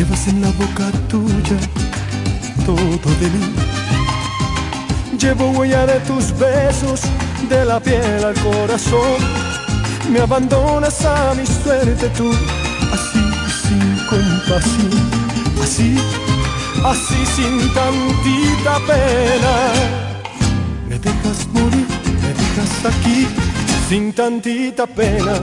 Llevas en la boca tuya todo de mí. Llevo huella de tus besos, de la piel al corazón. Me abandonas a mi suerte tú, así sin compasión, así, así sin tantita pena. Me dejas morir, me dejas aquí, sin tantita pena.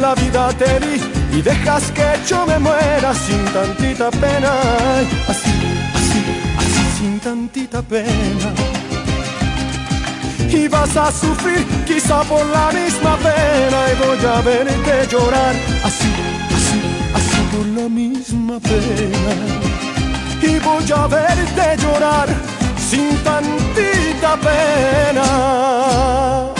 La vida te di y dejas que yo me muera sin tantita pena. Así, así, así sin tantita pena. Y vas a sufrir quizá por la misma pena y voy a verte llorar así, así, así por la misma pena. Y voy a verte llorar sin tantita pena.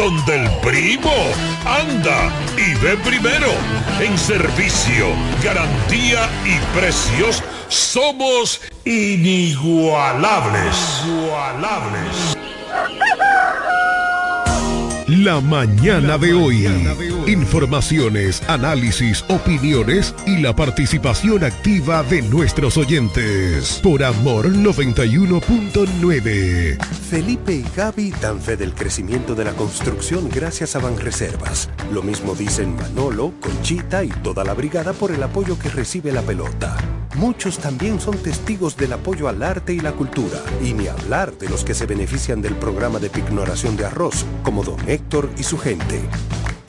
donde el primo anda y ve primero. En servicio, garantía y precios somos inigualables. Inigualables. La mañana de hoy. Informaciones, análisis, opiniones y la participación activa de nuestros oyentes. Por Amor 91.9. Felipe y Gaby dan fe del crecimiento de la construcción gracias a Banreservas. Lo mismo dicen Manolo, Conchita y toda la brigada por el apoyo que recibe la pelota. Muchos también son testigos del apoyo al arte y la cultura, y ni hablar de los que se benefician del programa de pignoración de arroz, como don Héctor y su gente.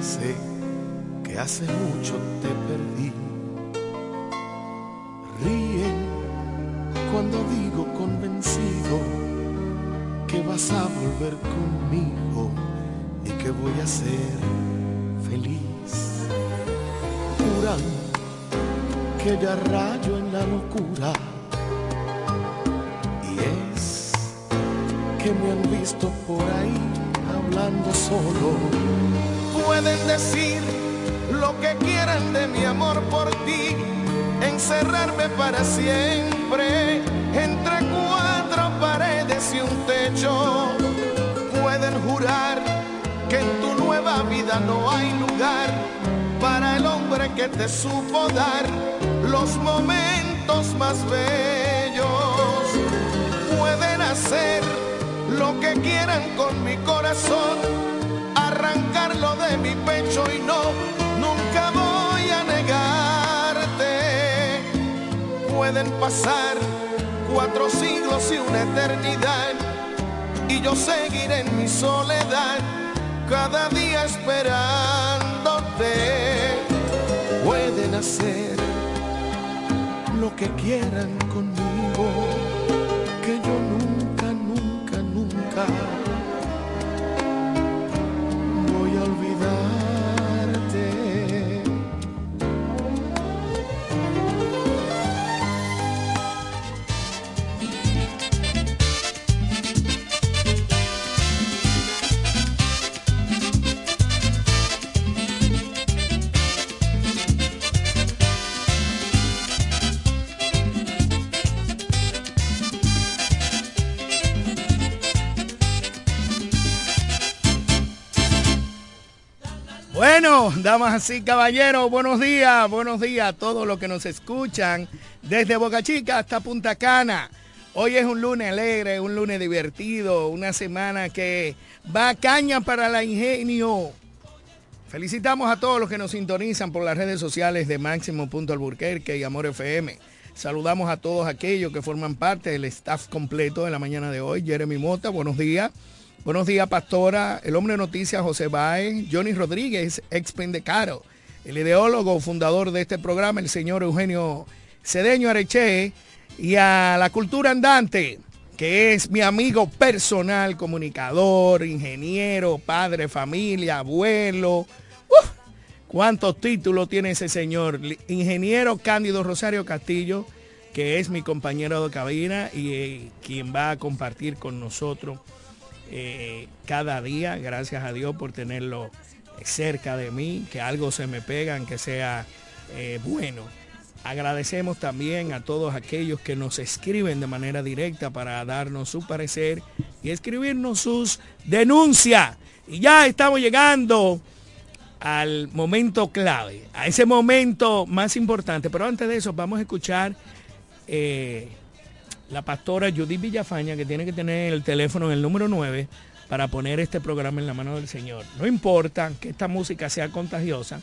alcance, que hace mucho te perdí. Ríen cuando digo convencido que vas a volver conmigo y que voy a ser feliz. Juran que ya rayo en la locura y es que me han visto por ahí hablando solo. Pueden decir lo que quieran de mi amor por ti, encerrarme para siempre entre cuatro paredes y un techo. Pueden jurar que en tu nueva vida no hay lugar para el hombre que te supo dar los momentos más bellos. Pueden hacer lo que quieran con mi corazón, arrancarlo de mi pecho y no, nunca voy a negarte. Pueden pasar cuatro siglos y una eternidad y yo seguiré en mi soledad cada día esperándote. Pueden hacer lo que quieran conmigo, damas y caballeros, buenos días, buenos días a todos los que nos escuchan desde Boca Chica hasta Punta Cana. Hoy es un lunes alegre, un lunes divertido, una semana que va caña para la ingenio. Felicitamos a todos los que nos sintonizan por las redes sociales de Máximo.alburquerque y Amor FM. Saludamos a todos aquellos que forman parte del staff completo de la mañana de hoy. Jeremy Mota, buenos días. Buenos días, Pastora, el hombre de noticias José Baez, Johnny Rodríguez, ex Pendecaro, el ideólogo fundador de este programa, el señor Eugenio Cedeño Areche, y a la cultura andante, que es mi amigo personal, comunicador, ingeniero, padre, familia, abuelo. ¡Uf! ¿Cuántos títulos tiene ese señor? Ingeniero Cándido Rosario Castillo, que es mi compañero de cabina y eh, quien va a compartir con nosotros eh, cada día, gracias a Dios por tenerlo cerca de mí, que algo se me pega, que sea eh, bueno. Agradecemos también a todos aquellos que nos escriben de manera directa para darnos su parecer y escribirnos sus denuncias. Y ya estamos llegando al momento clave, a ese momento más importante. Pero antes de eso, vamos a escuchar eh, la pastora Judith Villafaña, que tiene que tener el teléfono en el número 9 para poner este programa en la mano del Señor. No importa que esta música sea contagiosa,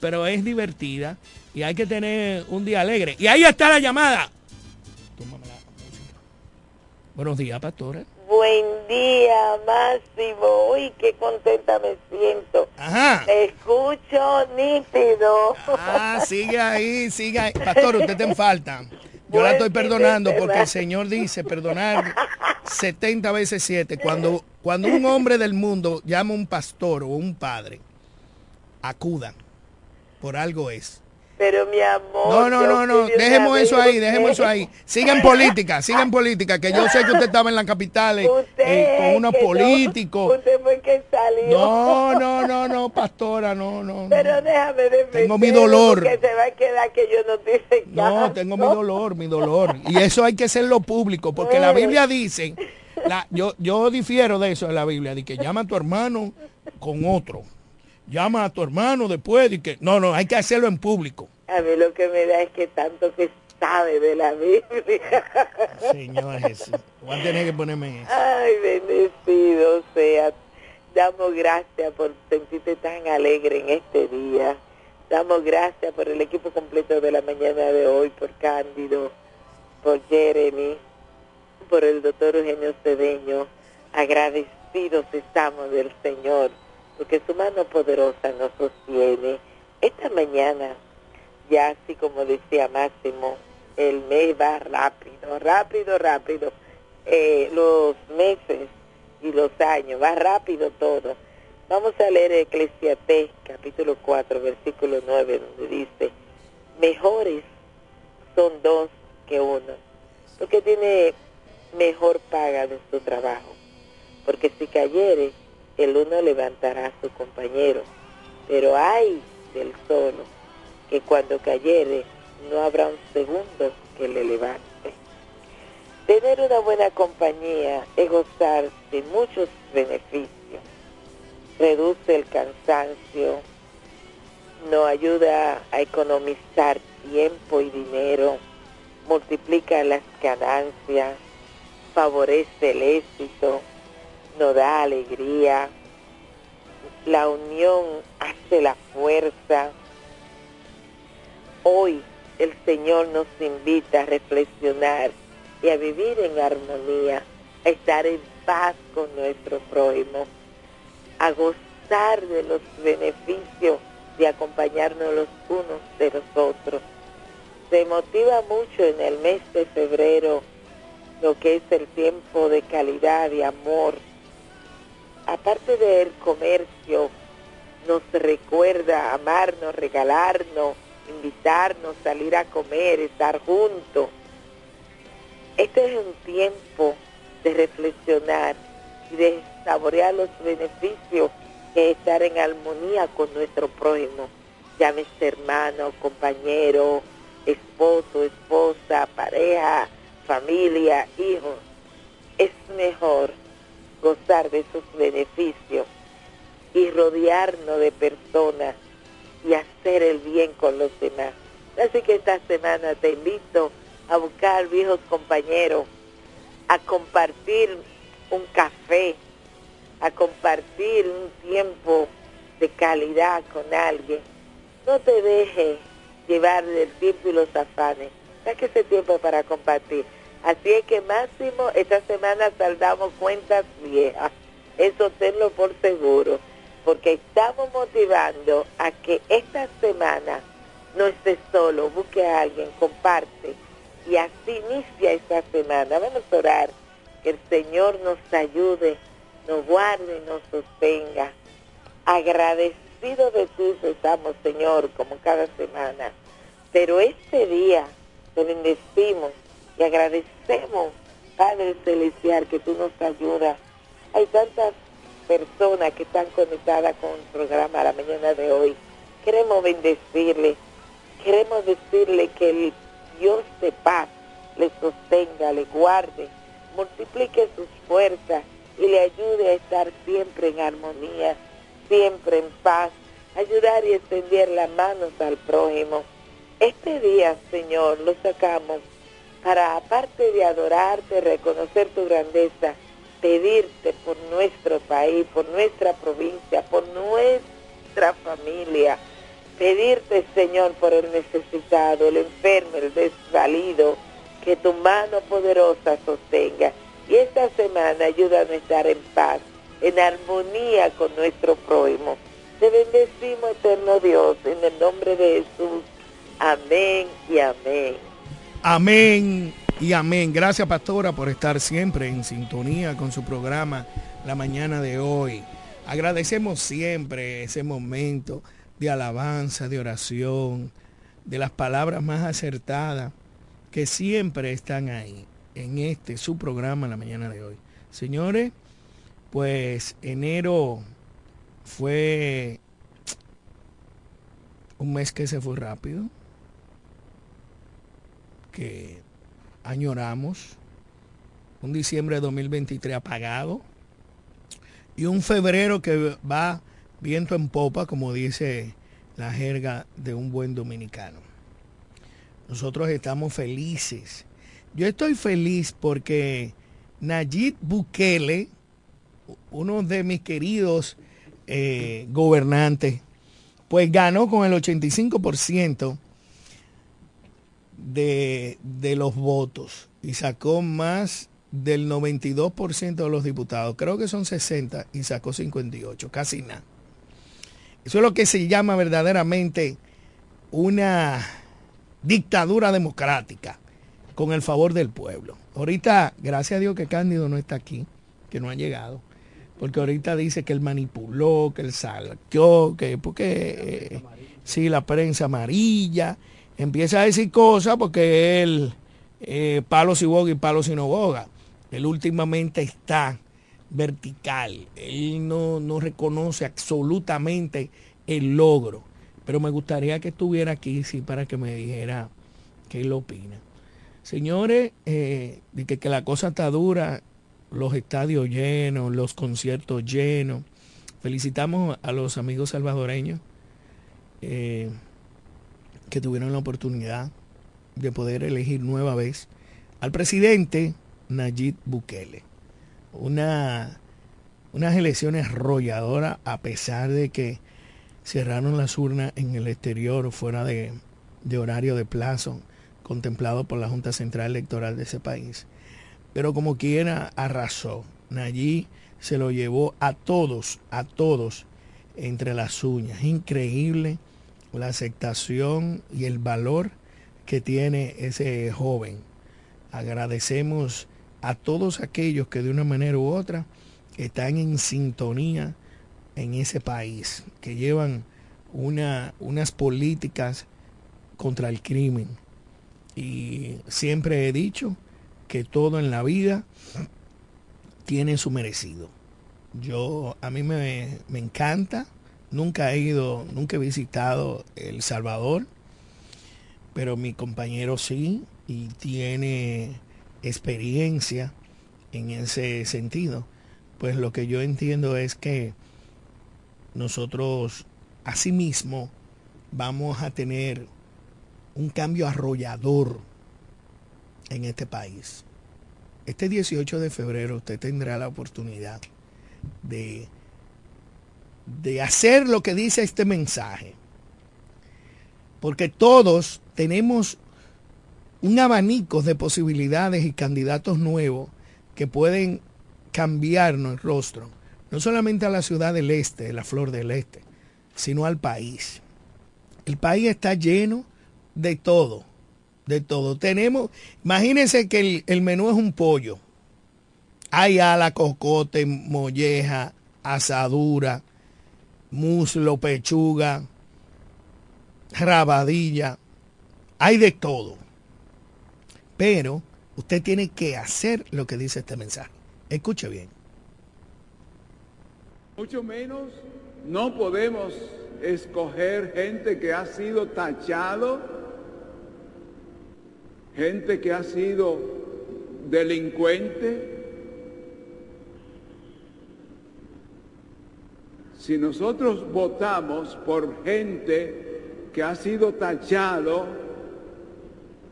pero es divertida y hay que tener un día alegre. Y ahí está la llamada. Tómame la música. Buenos días, pastora. Buen día, Máximo. Uy, qué contenta me siento. Ajá. Te escucho nítido. Ah, sigue ahí, sigue ahí. Pastor, usted te en falta. Yo la estoy perdonando porque el Señor dice perdonar 70 veces 7. Cuando, cuando un hombre del mundo llama a un pastor o un padre, acudan. Por algo es. Pero mi amor. No, no, no, no. Dejemos eso ahí, dejemos eso ahí. Siga en política, siga en política, que yo sé que usted estaba en la capital eh, eh, con unos políticos. usted fue que salió. No, no, no, no, pastora, no, no. Pero déjame defenderlo, Tengo mi dolor. Que se va a quedar que yo no te hice No, tengo mi dolor, mi dolor. Y eso hay que hacerlo público, porque la Biblia dice, la, yo, yo difiero de eso en la Biblia, de que llama a tu hermano con otro. Llama a tu hermano después de que... No, no, hay que hacerlo en público. A mí lo que me da es que tanto que sabe de la Biblia. Señor Jesús, voy a tener que ponerme en eso. Ay, bendecido sea. Damos gracias por sentirte tan alegre en este día. Damos gracias por el equipo completo de la mañana de hoy, por Cándido, por Jeremy, por el doctor Eugenio Cedeño. Agradecidos estamos del Señor, porque su mano poderosa nos sostiene. Esta mañana ya así como decía Máximo, el mes va rápido, rápido, rápido. Eh, los meses y los años, va rápido todo. Vamos a leer Eclesiastés capítulo 4, versículo 9, donde dice, mejores son dos que uno, porque tiene mejor paga de su trabajo, porque si cayere, el uno levantará a su compañero, pero hay del solo que cuando cayere no habrá un segundo que le levante. Tener una buena compañía es gozar de muchos beneficios. Reduce el cansancio, nos ayuda a economizar tiempo y dinero, multiplica las ganancias, favorece el éxito, nos da alegría. La unión hace la fuerza. Hoy el Señor nos invita a reflexionar y a vivir en armonía, a estar en paz con nuestro prójimo, a gozar de los beneficios de acompañarnos los unos de los otros. Se motiva mucho en el mes de febrero lo que es el tiempo de calidad y amor. Aparte del comercio, nos recuerda amarnos, regalarnos, invitarnos, salir a comer, estar juntos. Este es un tiempo de reflexionar y de saborear los beneficios que estar en armonía con nuestro prójimo, llámese hermano, compañero, esposo, esposa, pareja, familia, hijos. Es mejor gozar de esos beneficios y rodearnos de personas y hacer el bien con los demás. Así que esta semana te invito a buscar viejos compañeros, a compartir un café, a compartir un tiempo de calidad con alguien. No te dejes llevar del tiempo y los afanes. Saque ese tiempo para compartir. Así es que máximo esta semana saldamos cuentas viejas. Eso tenlo por seguro porque estamos motivando a que esta semana no estés solo, busque a alguien, comparte y así inicia esta semana. Vamos a orar que el Señor nos ayude, nos guarde y nos sostenga. Agradecido de ti estamos, Señor, como cada semana. Pero este día te bendecimos y agradecemos, Padre Celestial, que tú nos ayudas. Hay tantas personas que están conectadas con el programa la mañana de hoy. Queremos bendecirle, queremos decirle que el Dios de paz le sostenga, le guarde, multiplique sus fuerzas y le ayude a estar siempre en armonía, siempre en paz, ayudar y extender las manos al prójimo. Este día, Señor, lo sacamos para, aparte de adorarte, reconocer tu grandeza, pedirte por nuestro país, por nuestra provincia, por nuestra familia. Pedirte, Señor, por el necesitado, el enfermo, el desvalido, que tu mano poderosa sostenga. Y esta semana ayúdanos a estar en paz, en armonía con nuestro prójimo. Te bendecimos, eterno Dios, en el nombre de Jesús. Amén y amén. Amén y amén. Gracias, pastora, por estar siempre en sintonía con su programa la mañana de hoy. Agradecemos siempre ese momento de alabanza, de oración, de las palabras más acertadas que siempre están ahí en este su programa la mañana de hoy. Señores, pues enero fue un mes que se fue rápido, que añoramos, un diciembre de 2023 apagado y un febrero que va viento en popa, como dice la jerga de un buen dominicano. Nosotros estamos felices. Yo estoy feliz porque Nayib Bukele, uno de mis queridos eh, gobernantes, pues ganó con el 85% de, los votos y sacó más del 92% de los diputados. Creo que son 60 y sacó 58, casi nada. Eso es lo que se llama verdaderamente una dictadura democrática con el favor del pueblo. Ahorita, gracias a Dios que Cándido no está aquí, que no ha llegado, porque ahorita dice que él manipuló, que él salqueó, que porque eh, sí, la prensa amarilla, empieza a decir cosas porque él, eh, palo si boga y palo si no boga. Él últimamente está vertical. Él no, no reconoce absolutamente el logro. Pero me gustaría que estuviera aquí, sí, para que me dijera qué él opina. Señores, eh, de que, la cosa está dura, los estadios llenos, los conciertos llenos. Felicitamos a los amigos salvadoreños. Eh, que tuvieron la oportunidad de poder elegir nueva vez al presidente Nayib Bukele. Una unas elecciones arrolladoras a pesar de que cerraron las urnas en el exterior fuera de, de horario de plazo contemplado por la Junta Central Electoral de ese país. Pero como quiera, arrasó. Allí se lo llevó a todos, a todos entre las uñas. Increíble la aceptación y el valor que tiene ese joven. Agradecemos a todos aquellos que de una manera u otra están en sintonía en ese país, que llevan una, unas políticas contra el crimen. Y siempre he dicho que todo en la vida tiene su merecido. Yo, a mí me, me encanta, nunca he ido, nunca he visitado El Salvador, pero mi compañero sí y tiene experiencia en ese sentido. Pues lo que yo entiendo es que nosotros asimismo vamos a tener un cambio arrollador en este país. Este 18 de febrero usted tendrá la oportunidad de, de hacer lo que dice este mensaje. Porque todos tenemos un abanico de posibilidades y candidatos nuevos que pueden cambiarnos el rostro, no solamente a la ciudad del este, la flor del este, sino al país. El país está lleno de todo, de todo. Tenemos, imagínense que el, el menú es un pollo. Hay ala, cocote, molleja, asadura, muslo, pechuga, rabadilla. Hay de todo. Pero usted tiene que hacer lo que dice este mensaje. Escuche bien. Mucho menos no podemos escoger gente que ha sido tachado, gente que ha sido delincuente. Si nosotros votamos por gente que ha sido tachado,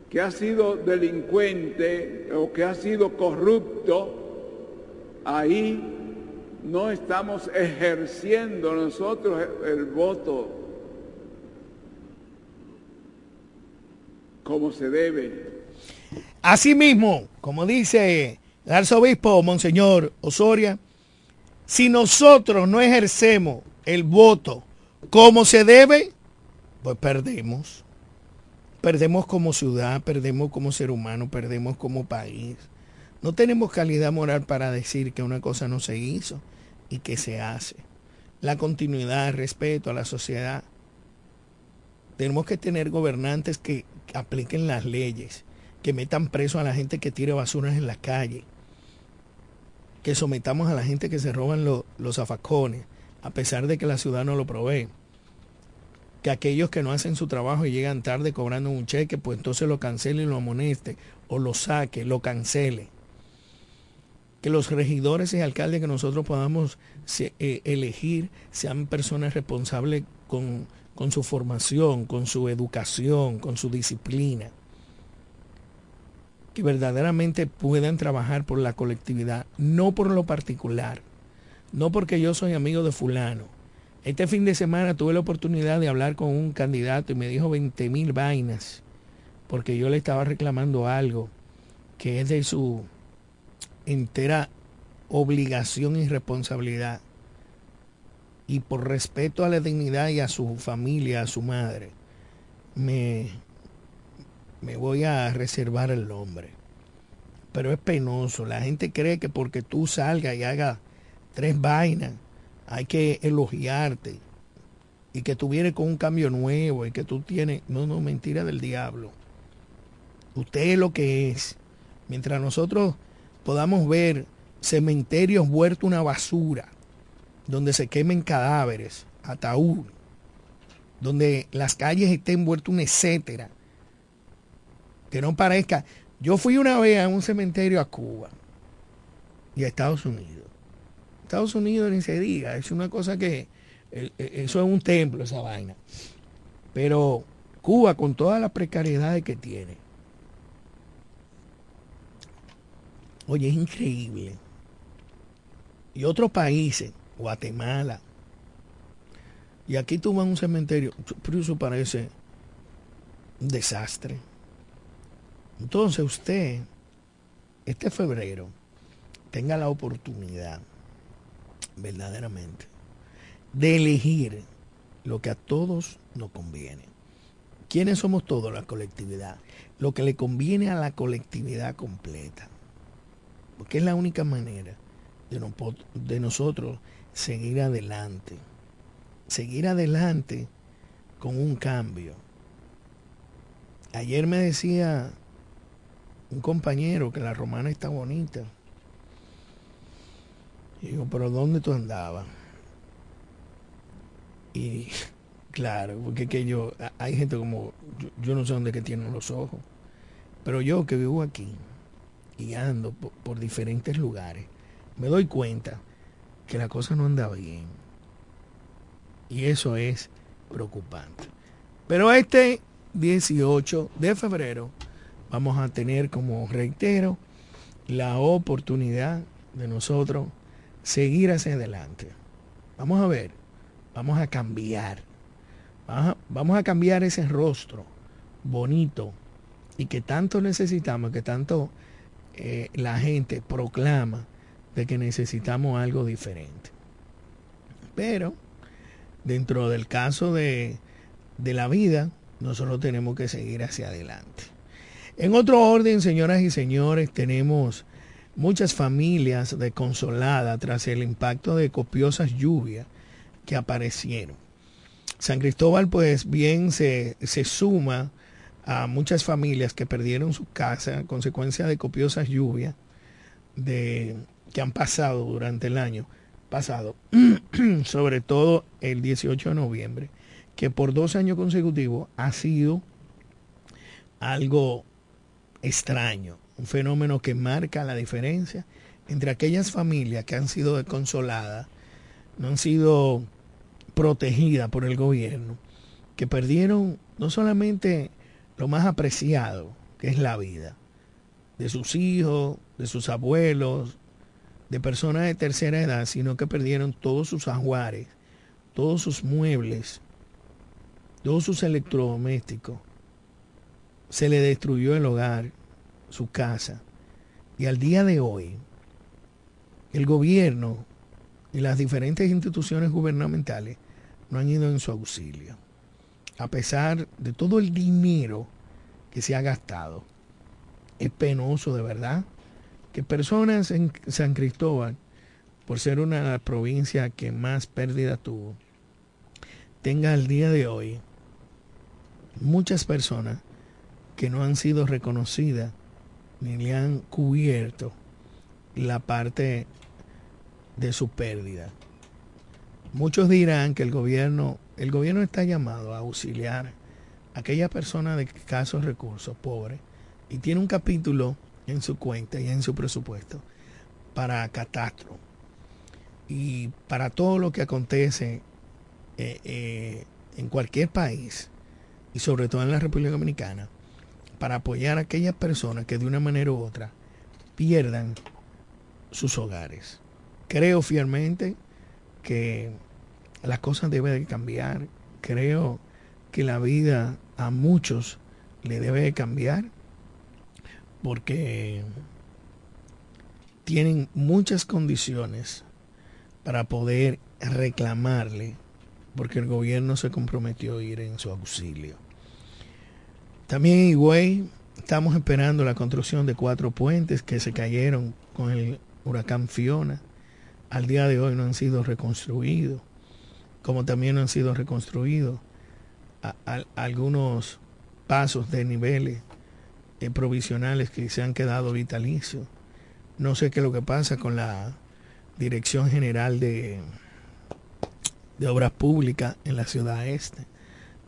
que ha sido delincuente o que ha sido corrupto, ahí no estamos ejerciendo nosotros el voto como se debe. Asimismo, como dice el arzobispo Monseñor Osoria, si nosotros no ejercemos el voto como se debe, pues perdemos. Perdemos como ciudad, perdemos como ser humano, perdemos como país. No tenemos calidad moral para decir que una cosa no se hizo y que se hace. La continuidad, el respeto a la sociedad. Tenemos que tener gobernantes que apliquen las leyes, que metan preso a la gente que tire basuras en la calle, que sometamos a la gente que se roban los afacones, a pesar de que la ciudad no lo provee. Que aquellos que no hacen su trabajo y llegan tarde cobrando un cheque, pues entonces lo cancele y lo amoneste, o lo saque, lo cancele que los regidores y alcaldes que nosotros podamos eh, elegir sean personas responsables con, con su formación, con su educación, con su disciplina. Que verdaderamente puedan trabajar por la colectividad, no por lo particular, no porque yo soy amigo de fulano. Este fin de semana tuve la oportunidad de hablar con un candidato y me dijo 20 mil vainas, porque yo le estaba reclamando algo que es de su entera obligación y responsabilidad. Y por respeto a la dignidad y a su familia, a su madre, me, me voy a reservar el nombre. Pero es penoso. La gente cree que porque tú salgas y hagas tres vainas, hay que elogiarte. Y que tú vienes con un cambio nuevo y que tú tienes... No, no, mentira del diablo. Usted es lo que es. Mientras nosotros podamos ver cementerios vueltos una basura, donde se quemen cadáveres, ataúd, donde las calles estén vueltas un etcétera. Que no parezca. Yo fui una vez a un cementerio a Cuba y a Estados Unidos. Estados Unidos ni se diga, es una cosa que e, eso es un templo, esa vaina. Pero Cuba, con todas las precariedades que tiene, Oye, es increíble. y otros países, Guatemala, y aquí tú un cementerio, pero eso parece un desastre. Entonces usted, este febrero, tenga la oportunidad, verdaderamente, de elegir lo que a todos nos conviene. ¿Quiénes somos todos? La colectividad. Lo que le conviene a la colectividad completa. Porque es la única manera de, de nosotros seguir adelante. Seguir adelante con un cambio. Ayer me decía un compañero que la romana está bonita. Y digo, pero ¿dónde tú andabas? Y claro, porque que yo, hay gente como, yo, no sé dónde que tienen los ojos, pero yo que vivo aquí y ando por, diferentes lugares, me doy cuenta que la cosa no anda bien. Y eso es preocupante. Pero este 18 de febrero vamos a tener, como reitero, la oportunidad de nosotros seguir hacia adelante. Vamos a ver Vamos a cambiar. Vamos a, cambiar ese rostro bonito y que tanto necesitamos, que tanto eh, la gente proclama de que necesitamos algo diferente. Pero dentro del caso de, de la vida, nosotros tenemos que seguir hacia adelante. En otro orden, señoras y señores, tenemos muchas familias desconsoladas tras el impacto de copiosas lluvias que aparecieron. San Cristóbal pues bien se, se suma a muchas familias que perdieron su casa a consecuencia de copiosas lluvias de, que han pasado durante el año pasado, sobre todo el 18 de noviembre, que por dos años consecutivos ha sido algo extraño, un fenómeno que marca la diferencia entre aquellas familias que han sido desconsoladas no han sido protegidas por el gobierno, que perdieron no solamente lo más apreciado, que es la vida, de sus hijos, de sus abuelos, de personas de tercera edad, sino que perdieron todos sus ajuares, todos sus muebles, todos sus electrodomésticos. Se le destruyó el hogar, su casa. Y al día de hoy, el gobierno y las diferentes instituciones gubernamentales no han ido en su auxilio. A pesar de todo el dinero que se ha gastado, es penoso de verdad que personas en San Cristóbal, por ser una de las provincias que más pérdida tuvo, tenga al día de hoy muchas personas que no han sido reconocidas ni le han cubierto la parte de su pérdida. Muchos dirán que el gobierno, el gobierno está llamado a auxiliar a aquellas personas de escasos recursos, pobres, y tiene un capítulo en su cuenta y en su presupuesto para catastro y para todo lo que acontece eh, eh, en cualquier país y sobre todo en la República Dominicana para apoyar a aquellas personas que de una manera u otra pierdan sus hogares. Creo fielmente que las cosas deben de cambiar. Creo que la vida a muchos le debe de cambiar porque tienen muchas condiciones para poder reclamarle porque el gobierno se comprometió a ir en su auxilio. También en Higüey estamos esperando la construcción de cuatro puentes que se cayeron con el huracán Fiona al día de hoy no han sido reconstruidos, como también no han sido reconstruidos algunos pasos de niveles eh, provisionales que se han quedado vitalicios. No sé qué es lo que pasa con la Dirección General de, de Obras Públicas en la ciudad este.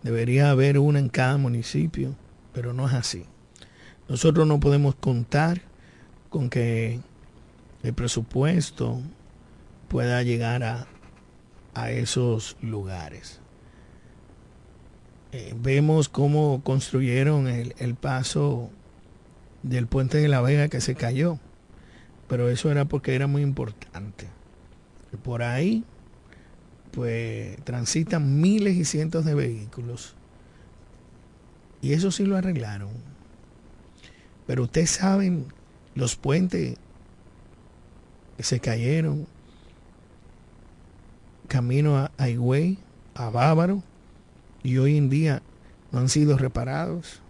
Debería haber una en cada municipio, pero no es así. Nosotros no podemos contar con que el presupuesto pueda llegar a, a esos lugares. Eh, vemos cómo construyeron el, el paso del puente de la Vega que se cayó, pero eso era porque era muy importante. por ahí pues transitan miles y cientos de vehículos. Y eso sí lo arreglaron. Pero ustedes saben los puentes que se cayeron camino a Higüey, a Bávaro, y hoy en día no han sido reparados.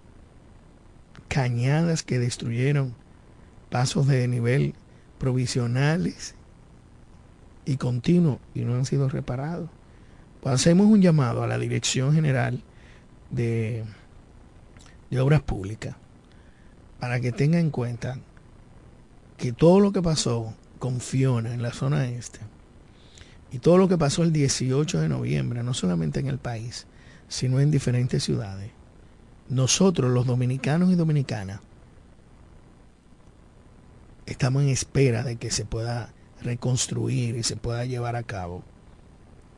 Cañadas que destruyeron pasos de nivel provisionales y continuo y no han sido reparados. Pues hacemos un llamado a la Dirección General de, de Obras Públicas para que tenga en cuenta que todo lo que pasó con Fiona en la zona este y todo lo que pasó el 18 de noviembre, no solamente en el país, sino en diferentes ciudades, nosotros los dominicanos y dominicanas estamos en espera de que se pueda reconstruir y se pueda llevar a cabo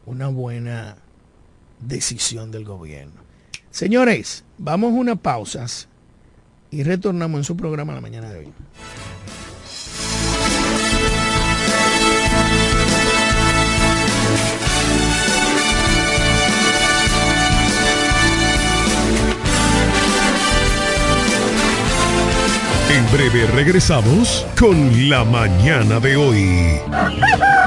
una buena decisión del gobierno. Señores, vamos a unas pausas y retornamos en su programa la mañana de hoy. En breve regresamos con la mañana de hoy.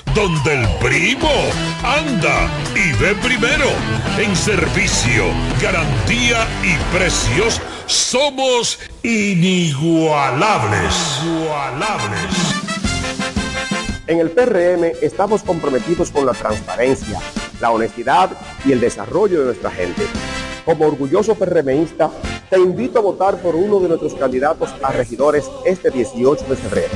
donde el primo anda y ve primero. En servicio, garantía y precios somos inigualables. En el PRM estamos comprometidos con la transparencia, la honestidad y el desarrollo de nuestra gente. Como orgulloso PRMista, te invito a votar por uno de nuestros candidatos a regidores este 18 de febrero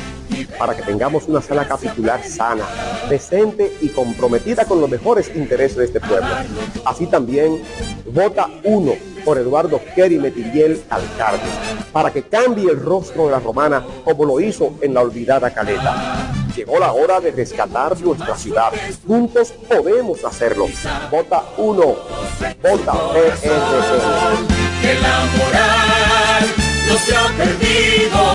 para que tengamos una sala capitular sana, decente y comprometida con los mejores intereses de este pueblo. Así también, vota uno por Eduardo Kerry Metiriel Alcalde, para que cambie el rostro de la romana como lo hizo en la olvidada Caleta. Llegó la hora de rescatar nuestra ciudad. Juntos podemos hacerlo. Vota uno. Vota PRD. Que la moral no se ha perdido.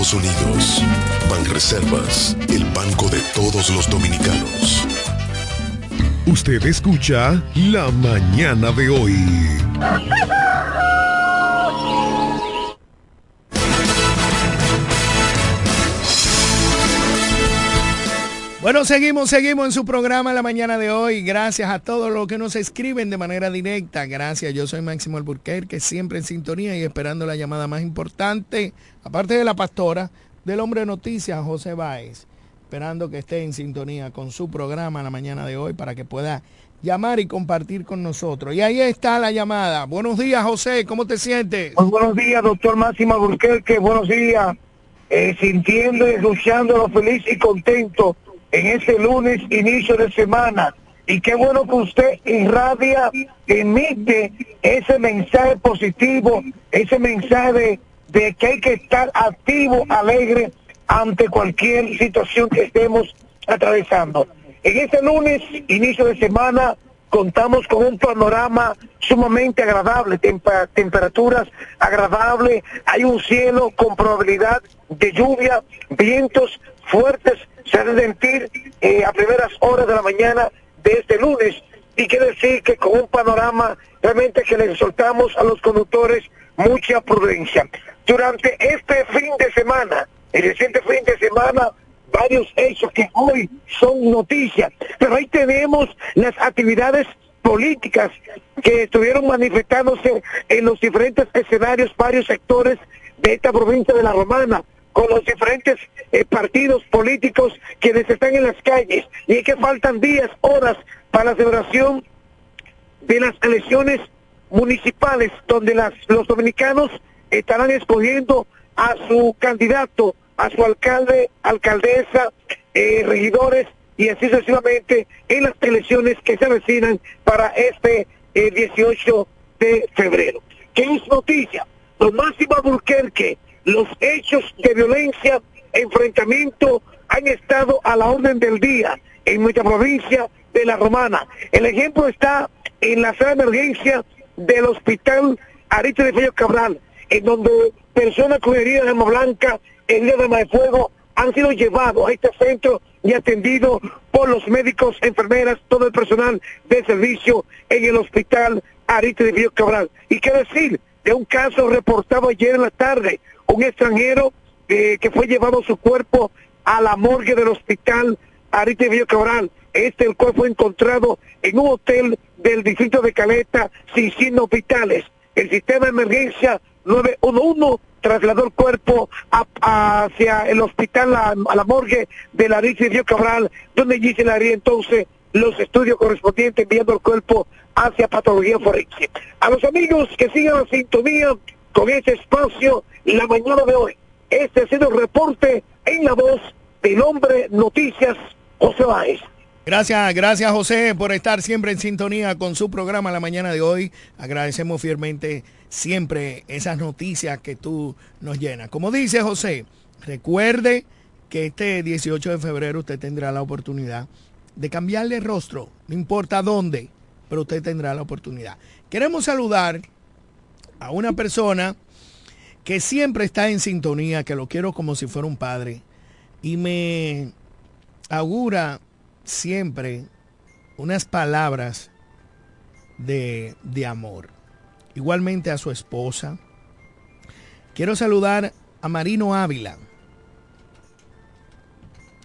Estados Unidos. Banreservas, el banco de todos los dominicanos. Usted escucha La Mañana de hoy. Bueno, seguimos, seguimos en su programa la mañana de hoy. Gracias a todos los que nos escriben de manera directa. Gracias, yo soy Máximo Alburquerque, siempre en sintonía y esperando la llamada más importante, aparte de la pastora, del hombre de noticias, José Báez. Esperando que esté en sintonía con su programa la mañana de hoy para que pueda llamar y compartir con nosotros. Y ahí está la llamada. Buenos días, José, ¿cómo te sientes? Muy buenos días, doctor Máximo Alburquerque. Buenos días. Eh, sintiendo y escuchándolo feliz y contento en este lunes, inicio de semana, y qué bueno que usted irradia, emite ese mensaje positivo, ese mensaje de, que hay que estar activo, alegre ante cualquier situación que estemos atravesando. En este lunes, inicio de semana, contamos con un panorama sumamente agradable, temperaturas agradables, hay un cielo con probabilidad de lluvia, vientos fuertes, se debe sentir eh, a primeras horas de la mañana de este lunes. Y quiere decir que con un panorama realmente que le soltamos a los conductores mucha prudencia. Durante este fin de semana, el reciente fin de semana, varios hechos que hoy son noticias, pero ahí tenemos las actividades políticas que estuvieron manifestándose en los diferentes escenarios, varios sectores de esta provincia de La Romana, con los diferentes eh, partidos políticos quienes están en las calles. Y es que faltan días, horas para la celebración de las elecciones municipales, donde las, los dominicanos estarán escogiendo a su candidato, a su alcalde, alcaldesa, eh, regidores y así sucesivamente en las elecciones que se avecinan para este 18 eh, de febrero. ¿Qué es noticia? Don Máximo Burquerque, los hechos de violencia, enfrentamiento han estado a la orden del día en nuestra provincia de La Romana. El ejemplo está en la sala de emergencia del hospital Arite de Fello Cabral, en donde personas con heridas de arma blanca, heridas de arma de fuego, han sido llevados a este centro y atendidos por los médicos, enfermeras, todo el personal de servicio en el hospital Arite de Fello Cabral. Y qué decir de un caso reportado ayer en la tarde, un extranjero eh, que fue llevado su cuerpo a la morgue del hospital Arite Cabral. Este, el cual fue encontrado en un hotel del distrito de Caleta sin signos vitales. El sistema de emergencia 911 trasladó el cuerpo hacia el hospital, a, la morgue de la Río Cabral, donde allí se le haría entonces los estudios correspondientes enviando el cuerpo hacia patología forense. A los amigos que sigan la sintonía con este espacio la mañana de hoy. Este ha sido el reporte en la voz del hombre Noticias José Báez. Gracias, gracias José por estar siempre en sintonía con su programa la mañana de hoy. Agradecemos fielmente siempre esas noticias que tú nos llenas. Como dice José, recuerde que este 18 de febrero usted tendrá la oportunidad de cambiarle rostro, no importa dónde, pero usted tendrá la oportunidad. Queremos saludar a una persona que siempre está en sintonía, que lo quiero como si fuera un padre, y me augura siempre unas palabras de, de amor. Igualmente a su esposa. Quiero saludar a Marino Ávila,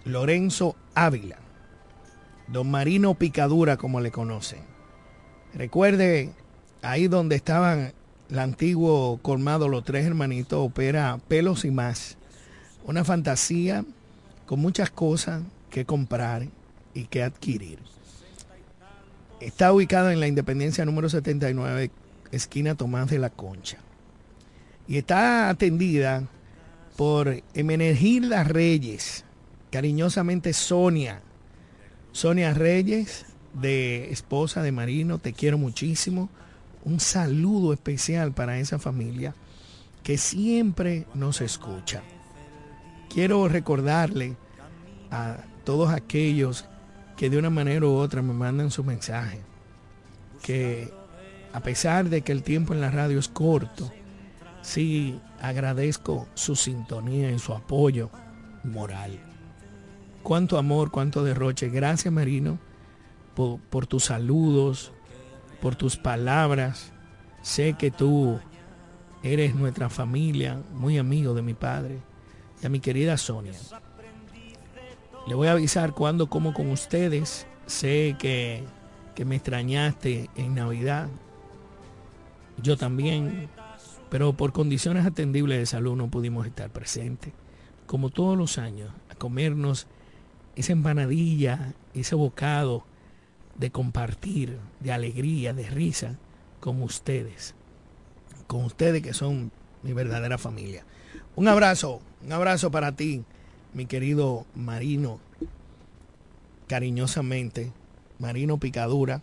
Lorenzo Ávila, don Marino Picadura como le conocen. Recuerde, ahí donde estaban el antiguo colmado Los Tres Hermanitos, opera Pelos y más. Una fantasía con muchas cosas que comprar y que adquirir. Está ubicada en la Independencia número 79, esquina Tomás de la Concha. Y está atendida por Emenegilda Reyes, cariñosamente Sonia. Sonia Reyes, de esposa de Marino, te quiero muchísimo. Un saludo especial para esa familia que siempre nos escucha. Quiero recordarle a todos aquellos que de una manera u otra me mandan su mensaje. Que a pesar de que el tiempo en la radio es corto, sí agradezco su sintonía y su apoyo moral. Cuánto amor, cuánto derroche. Gracias Marino por, por tus saludos, por tus palabras. Sé que tú eres nuestra familia, muy amigo de mi padre, de mi querida Sonia. Le voy a avisar cuando como con ustedes. Sé que, que me extrañaste en Navidad. Yo también. Pero por condiciones atendibles de salud no pudimos estar presentes. Como todos los años, a comernos esa empanadilla, ese bocado de compartir, de alegría, de risa con ustedes. Con ustedes que son mi verdadera familia. Un abrazo, un abrazo para ti mi querido Marino, cariñosamente Marino Picadura,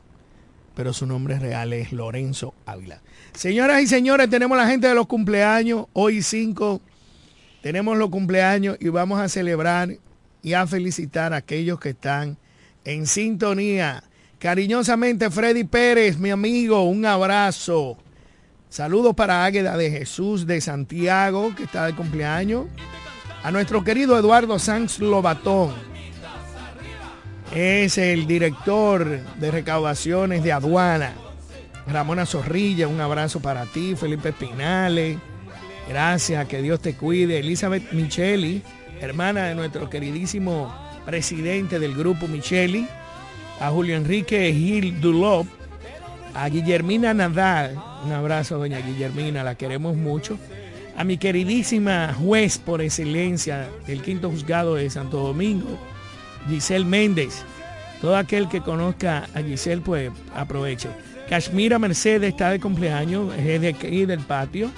pero su nombre real es Lorenzo Ávila. Señoras y señores, tenemos la gente de los cumpleaños, hoy 5, tenemos los cumpleaños y vamos a celebrar y a felicitar a aquellos que están en sintonía. Cariñosamente, Freddy Pérez, mi amigo, un abrazo. Saludos para Águeda de Jesús de Santiago, que está de cumpleaños. A nuestro querido Eduardo Sanz Lobatón. Es el director de recaudaciones de aduana. Ramona Zorrilla, un abrazo para ti. Felipe Espinales. Gracias, que Dios te cuide. Elizabeth Micheli, hermana de nuestro queridísimo presidente del grupo Micheli. A Julio Enrique Gil Dulop. A Guillermina Nadal. Un abrazo, doña Guillermina, la queremos mucho. A mi queridísima juez por excelencia del quinto juzgado de Santo Domingo, Giselle Méndez. Todo aquel que conozca a Giselle, pues aproveche. Kashmira Mercedes está de cumpleaños, es de aquí del patio.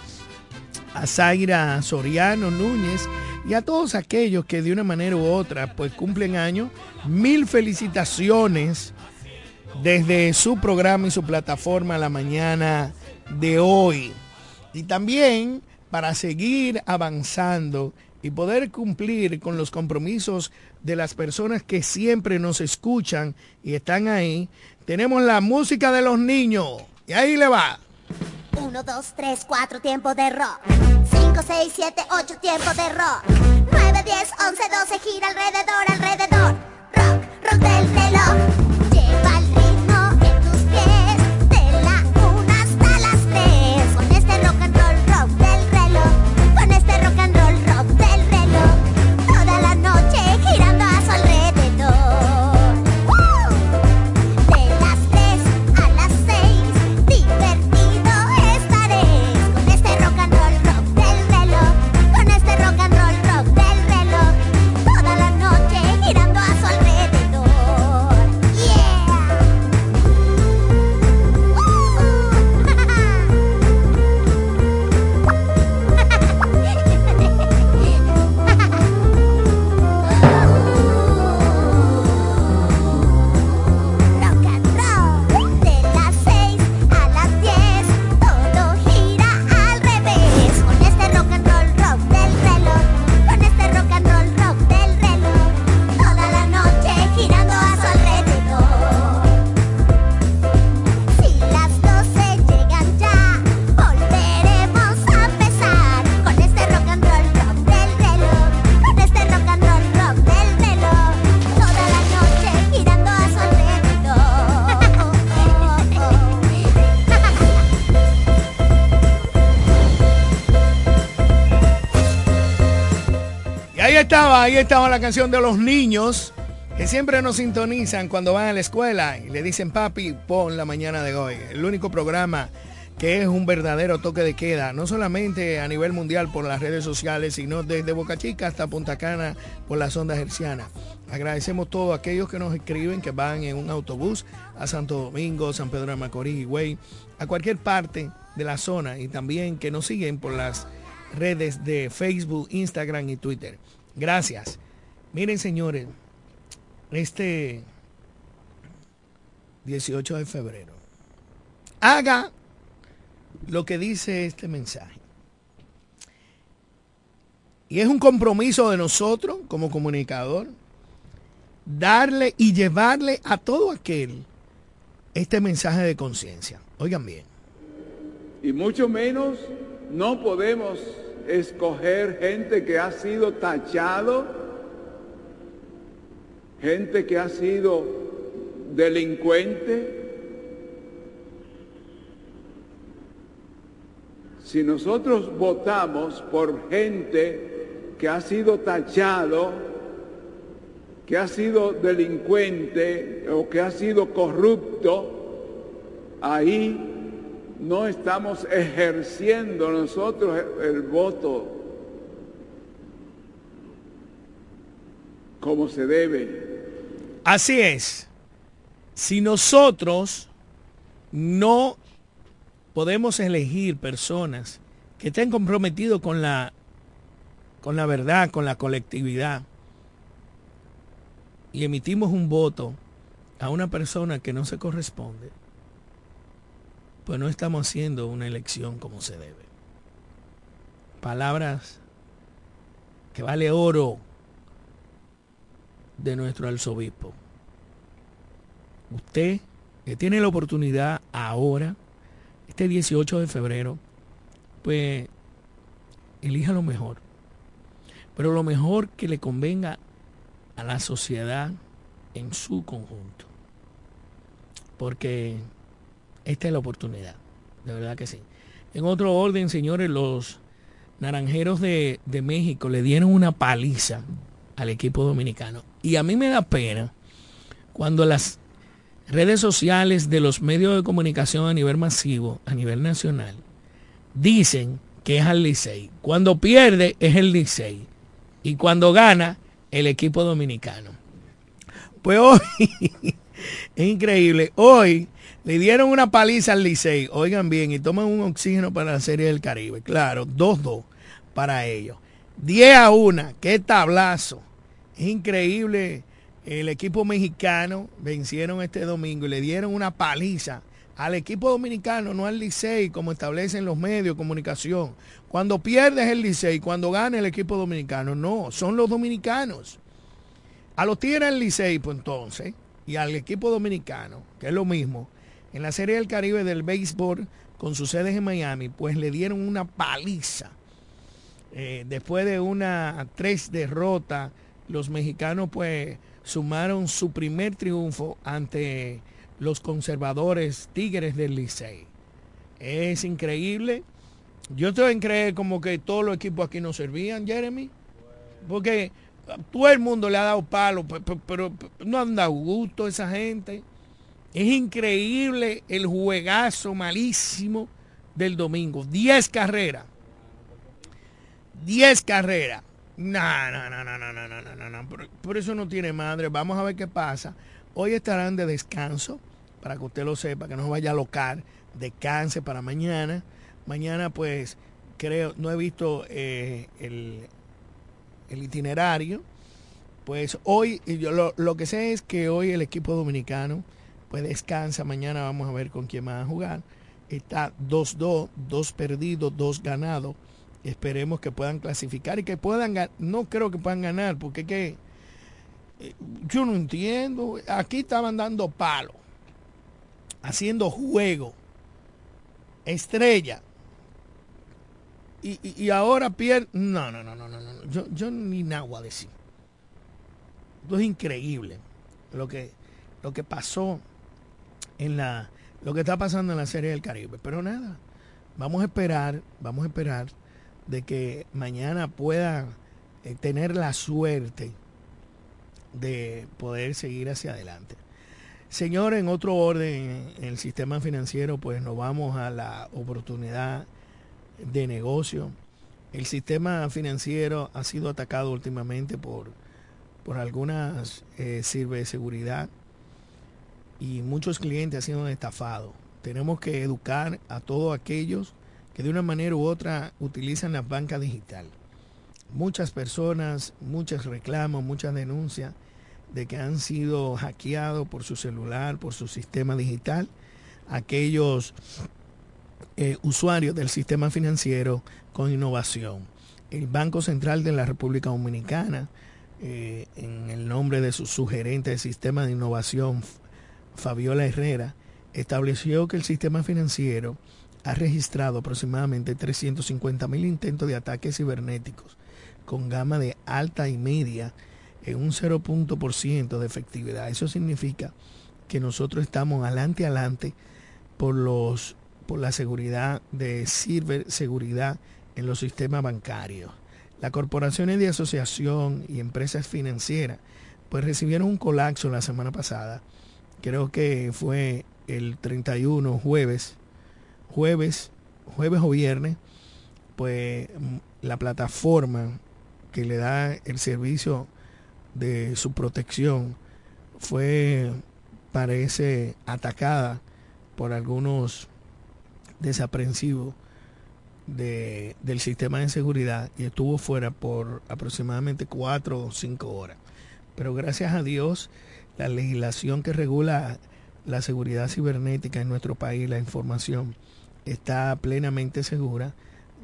A Zaira Soriano Núñez y a todos aquellos que de una manera u otra pues cumplen años. Mil felicitaciones desde su programa y su plataforma la mañana de hoy. Y también para seguir avanzando y poder cumplir con los compromisos de las personas que siempre nos escuchan y están ahí, tenemos la música de los niños. Y ahí le va. 1, 2, 3, 4 tiempos de rock. 5, 6, 7, 8 tiempos de rock. 9, 10, 11, 12 gira alrededor, alrededor. Rock, rock del reloj. Estaba la canción de los niños que siempre nos sintonizan cuando van a la escuela y le dicen, papi, pon la mañana de hoy. El único programa que es un verdadero toque de queda, no solamente a nivel mundial por las redes sociales, sino desde Boca Chica hasta Punta Cana por las ondas hercianas. Agradecemos a todos aquellos que nos escriben, que van en un autobús a Santo Domingo, San Pedro de Macorís, Güey, a cualquier parte de la zona y también que nos siguen por las redes de Facebook, Instagram y Twitter. Gracias. Miren, señores, este 18 de febrero, haga lo que dice este mensaje. Y es un compromiso de nosotros como comunicador darle y llevarle a todo aquel este mensaje de conciencia. Oigan bien. Y mucho menos no podemos escoger gente que ha sido tachado, gente que ha sido delincuente. Si nosotros votamos por gente que ha sido tachado, que ha sido delincuente o que ha sido corrupto, ahí no estamos ejerciendo nosotros el, voto como se debe. Así es. Si nosotros no podemos elegir personas que estén comprometidos con la, con la verdad, con la colectividad, y emitimos un voto a una persona que no se corresponde, pues no estamos haciendo una elección como se debe. Palabras que vale oro de nuestro arzobispo. Usted que tiene la oportunidad ahora, este 18 de febrero, pues elija lo mejor. Pero lo mejor que le convenga a la sociedad en su conjunto. Porque esta es la oportunidad, de verdad que sí. En otro orden, señores, los naranjeros de, de México le dieron una paliza al equipo dominicano. Y a mí me da pena cuando las redes sociales de los medios de comunicación a nivel masivo, a nivel nacional, dicen que es al Licey. Cuando pierde es el Licey. Y cuando gana, el equipo dominicano. Pues hoy, es increíble, hoy le dieron una paliza al Licey, oigan bien, y toman un oxígeno para la Serie del Caribe. Claro, 2-2 para ellos. 10 a 1, qué tablazo. Es increíble. El equipo mexicano vencieron este domingo y le dieron una paliza al equipo dominicano, no al Licey, como establecen los medios de comunicación. Cuando pierdes el Licey, cuando gana el equipo dominicano, no, son los dominicanos. A los Tigres del Licey, pues entonces, y al equipo dominicano, que es lo mismo, en la Serie del Caribe del béisbol, con sus sedes en Miami, pues le dieron una paliza. Eh, después de una tres derrotas, los mexicanos pues sumaron su primer triunfo ante los conservadores Tigres del Licey. Es increíble. Yo en creer como que todos los equipos aquí no servían, Jeremy. Porque todo el mundo le ha dado palo, pero, no han dado gusto a esa gente. Es increíble el juegazo malísimo del domingo. 10 carreras. 10 carreras. No, no, no, no, no, no, no, no, no. Por, por eso no tiene madre. Vamos a ver qué pasa. Hoy estarán de descanso, para que usted lo sepa, que no vaya a locar. Descanse para mañana. Mañana, pues, creo, no he visto eh, el, el, itinerario. Pues hoy, yo lo, lo, que sé es que hoy el equipo dominicano, pues descansa. Mañana vamos a ver con quién va a jugar. Está 2-2, 2 perdidos, 2 ganados. Esperemos que puedan clasificar y que puedan, no creo que puedan ganar, porque que yo no entiendo. Aquí estaban dando palo, haciendo juego, estrella. Y, y, ahora pierde. No, no, no, no, no, no. Yo, yo ni nada a decir. Esto es increíble lo que, lo que pasó en la. Lo que está pasando en la serie del Caribe. Pero nada. Vamos a esperar, vamos a esperar de que mañana pueda eh, tener la suerte de poder seguir hacia adelante. Señor, en otro orden, en el sistema financiero, pues nos vamos a la oportunidad de negocio. El sistema financiero ha sido atacado últimamente por, por algunas eh, de seguridad y muchos clientes han sido estafados. Tenemos que educar a todos aquellos que de una manera u otra utilizan la banca digital. Muchas personas, muchos reclamos, muchas denuncias de que han sido hackeados por su celular, por su sistema digital, aquellos eh, usuarios del sistema financiero con innovación. El Banco Central de la República Dominicana, eh, en el nombre de su sugerente de sistema de innovación, Fabiola Herrera, estableció que el sistema financiero ha registrado aproximadamente 350 mil intentos de ataques cibernéticos con gama de alta y media en un 0% de efectividad. Eso significa que nosotros estamos adelante adelante por los por la seguridad de ciberseguridad en los sistemas bancarios. Las corporaciones de asociación y empresas financieras pues recibieron un colapso la semana pasada. Creo que fue el 31 jueves, jueves, jueves o viernes, pues la plataforma que le da el servicio de su protección fue, parece, atacada por algunos desaprensivos de, del sistema de seguridad y estuvo fuera por aproximadamente cuatro o cinco horas. Pero gracias a Dios la legislación que regula la seguridad cibernética en nuestro país, la información, está plenamente segura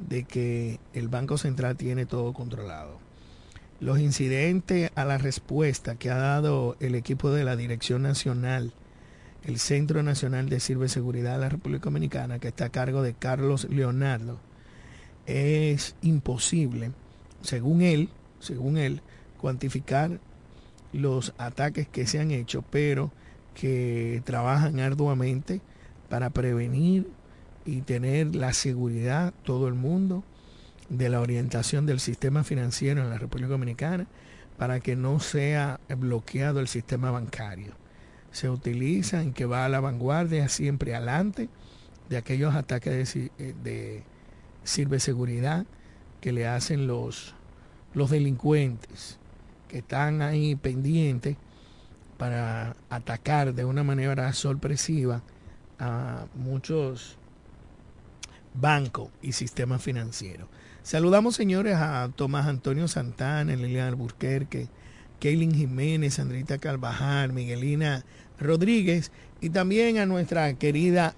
de que el Banco Central tiene todo controlado. Los incidentes a la respuesta que ha dado el equipo de la Dirección Nacional, el Centro Nacional de Ciberseguridad de la República Dominicana, que está a cargo de Carlos Leonardo, es imposible, según él, según él, cuantificar los ataques que se han hecho, pero que trabajan arduamente para prevenir y tener la seguridad, todo el mundo, de la orientación del sistema financiero en la República Dominicana para que no sea bloqueado el sistema bancario. Se utiliza en que va a la vanguardia, siempre adelante, de aquellos ataques de, eh, de ciberseguridad que le hacen los, los delincuentes que están ahí pendientes para atacar de una manera sorpresiva a muchos bancos y sistemas financieros. Saludamos, señores, a Tomás Antonio Santana, Liliana Alburquerque, Kaylin Jiménez, Sandrita Carvajal, Miguelina Rodríguez y también a nuestra querida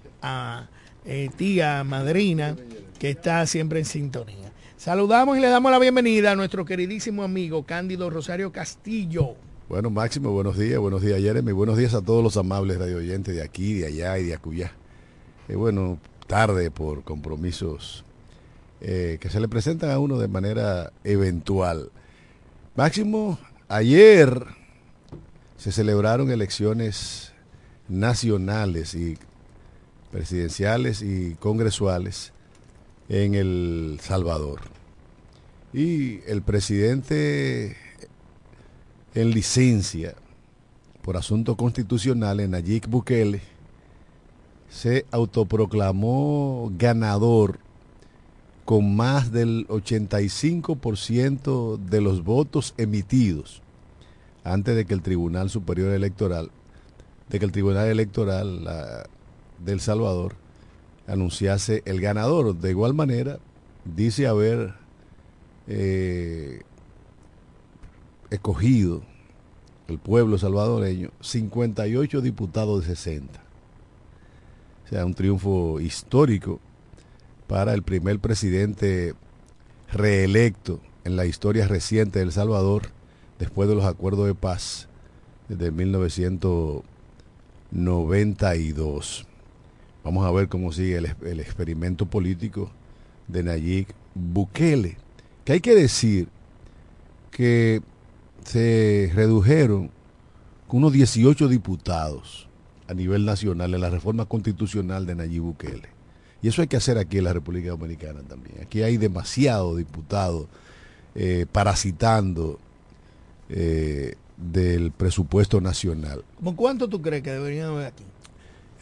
eh, tía madrina que está siempre en sintonía. Saludamos y le damos la bienvenida a nuestro queridísimo amigo Cándido Rosario Castillo. Bueno, Máximo, buenos días, buenos días, Jeremy, buenos días a todos los amables radio oyentes de aquí, de allá y de acullá. Eh, bueno, tarde por compromisos eh, que se le presentan a uno de manera eventual. Máximo, ayer se celebraron elecciones nacionales y presidenciales y congresuales en El Salvador. Y el presidente en licencia por asunto constitucional, Nayib Bukele, se autoproclamó ganador con más del 85% de los votos emitidos antes de que el Tribunal Superior Electoral, de que el Tribunal Electoral del Salvador anunciase el ganador. De igual manera, dice haber eh, escogido el pueblo salvadoreño 58 diputados de 60. O sea, un triunfo histórico para el primer presidente reelecto en la historia reciente de El Salvador después de los acuerdos de paz desde 1992. Vamos a ver cómo sigue el, experimento político de Nayib Bukele. Que hay que decir que se redujeron unos 18 diputados a nivel nacional en la reforma constitucional de Nayib Bukele. Y eso hay que hacer aquí en la República Dominicana también. Aquí hay demasiados diputados eh, parasitando eh, del presupuesto nacional. ¿Cómo cuánto tú crees que deberían haber aquí?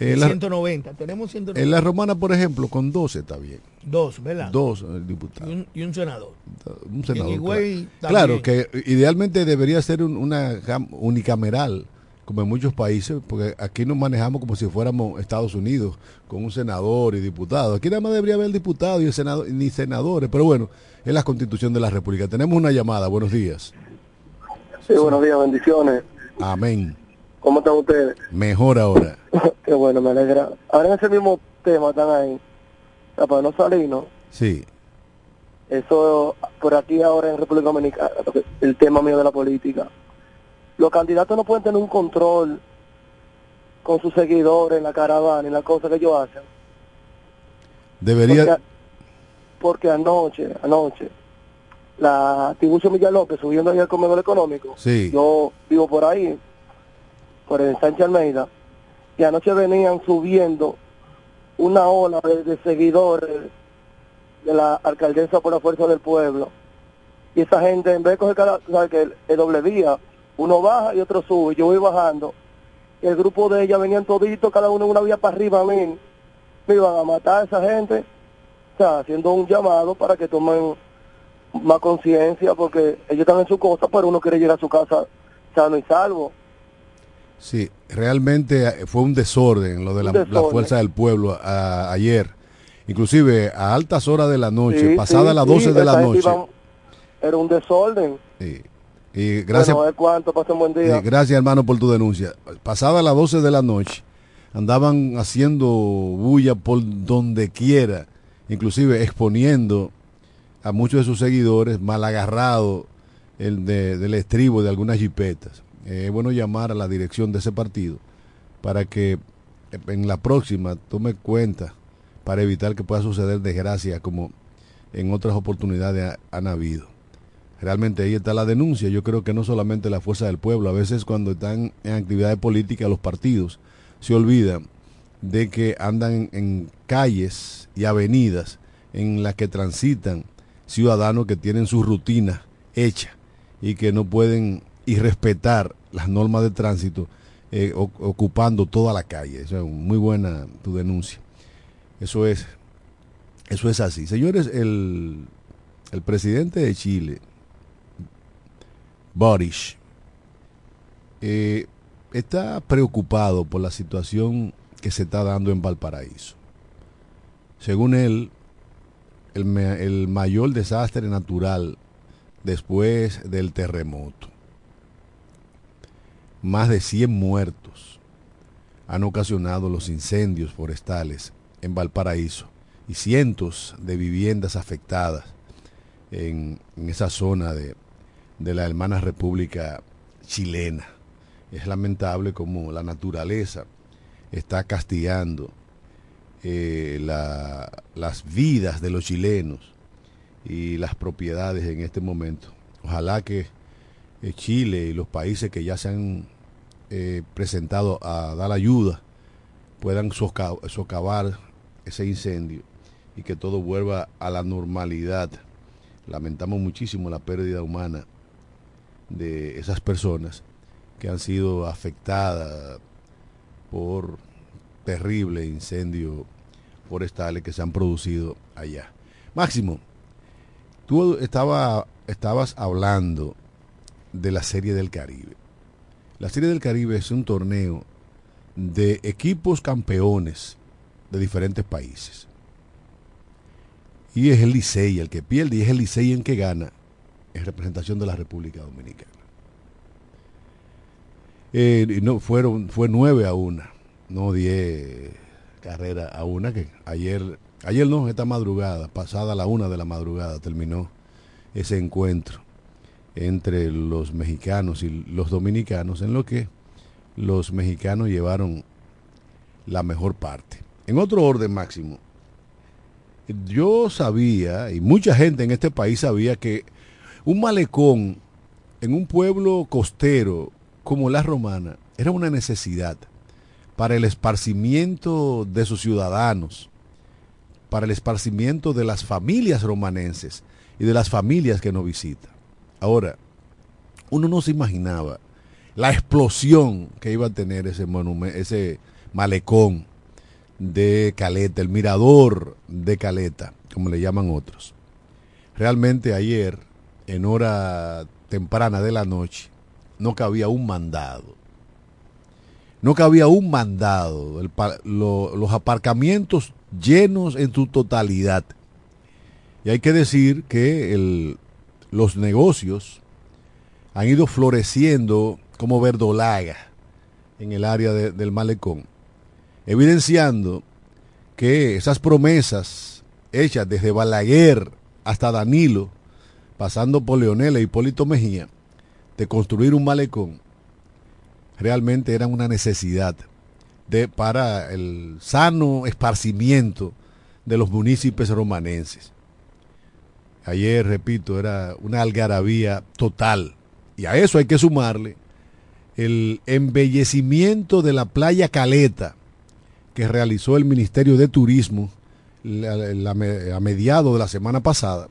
190, tenemos 190. En la romana, por ejemplo, con 12 está bien. Dos, ¿verdad? Dos eh, diputados. Y un, senador. Un senador. claro. que idealmente debería ser una unicameral, como en muchos países, porque aquí nos manejamos como si fuéramos Estados Unidos, con un senador y diputados. Aquí nada más debería haber diputados y senador, ni senadores, pero bueno, es la constitución de la República. Tenemos una llamada, buenos días. Sí, buenos días, bendiciones. Amén. ¿Cómo están ustedes? Mejor ahora. Qué bueno, me alegra. Ahora en ese mismo tema están ahí. para no salir, ¿no? Sí. Eso, por aquí ahora en República Dominicana, el tema mío de la política. Los candidatos no pueden tener un control con sus seguidores la caravana y las cosas que ellos hacen. Debería... Porque, porque anoche, anoche, la Tiburcio Milla López subiendo ahí al comedor económico. Sí. Yo vivo por ahí por el Sánchez Almeida, y anoche venían subiendo una ola de, seguidores de la alcaldesa por la fuerza del pueblo. Y esa gente, en vez de coger cada, ¿sabes que el, doble vía, uno baja y otro sube, yo voy bajando, y el grupo de ellas venían toditos, cada uno en una vía para arriba a mí, me iban a matar a esa gente, o sea, haciendo un llamado para que tomen más conciencia, porque ellos están en su costa, pero uno quiere llegar a su casa sano y salvo. Sí, realmente eh, fue un desorden lo de la, fuerza del pueblo ayer. Inclusive a altas horas de la noche, pasada las 12 de la noche. era un desorden. Sí. Y gracias, Bueno, ¿de cuánto? Pasa un buen día. gracias hermano por tu denuncia. Pasada las 12 de la noche, andaban haciendo bulla por donde quiera, inclusive exponiendo a muchos de sus seguidores mal agarrado el de- del estribo de algunas jipetas. Es bueno llamar a la dirección de ese partido para que en la próxima tome cuenta para evitar que pueda suceder desgracia como en otras oportunidades ha- han habido. Realmente ahí está la denuncia. Yo creo que no solamente la fuerza del pueblo, a veces cuando están en actividades políticas los partidos se olvidan de que andan en calles y avenidas en las que transitan ciudadanos que tienen su rutina hecha y que no pueden irrespetar las normas de tránsito eh, ocupando toda la calle. Es muy buena tu denuncia. Eso es, eso es así. Señores, el, el presidente de Chile, Boris, eh, está preocupado por la situación que se está dando en Valparaíso. Según él, el mayor desastre natural después del terremoto. Más de 100 muertos han ocasionado los incendios forestales en Valparaíso y cientos de viviendas afectadas en, en esa zona de, de la hermana República Chilena. Es lamentable como la naturaleza está castigando eh, la- las vidas de los chilenos y las propiedades en este momento. Ojalá que eh, Chile y los países que ya se han eh, presentado a dar ayuda puedan soca- socavar ese incendio y que todo vuelva a la normalidad. Lamentamos muchísimo la pérdida humana de esas personas que han sido afectadas por terribles incendios forestales que se han producido allá. Máximo, tú estaba, estabas hablando de la Serie del Caribe. La Serie del Caribe es un torneo de equipos campeones de diferentes países. Y es el Licey el que pierde y es el Licey el que gana en representación de la República Dominicana. Eh, no, fueron, fue 9 a 1, no 10 carreras a una que ayer, ayer no, esta madrugada, pasada la una de la madrugada, terminó ese encuentro entre los mexicanos y los dominicanos, en lo que los mexicanos llevaron la mejor parte. En otro orden máximo, yo sabía, y mucha gente en este país sabía que un malecón en un pueblo costero como la romana era una necesidad para el esparcimiento de sus ciudadanos, para el esparcimiento de las familias romanenses y de las familias que nos visitan. Ahora, uno no se imaginaba la explosión que iba a tener ese malecón de Caleta, el mirador de Caleta, como le llaman otros. Realmente ayer, en hora temprana de la noche, no cabía un mandado. No cabía un mandado. Los aparcamientos llenos en su totalidad. Y hay que decir que el- los negocios han ido floreciendo como verdolaga en el área de- del malecón, evidenciando que esas promesas hechas desde Balaguer hasta Danilo, pasando por Leonel e Hipólito Mejía, de construir un malecón, realmente eran una necesidad de, para el sano esparcimiento de los municipios romanenses. Ayer, repito, era una algarabía total. Y a eso hay que sumarle el embellecimiento de la playa Caleta que realizó el Ministerio de Turismo a mediados de la semana pasada,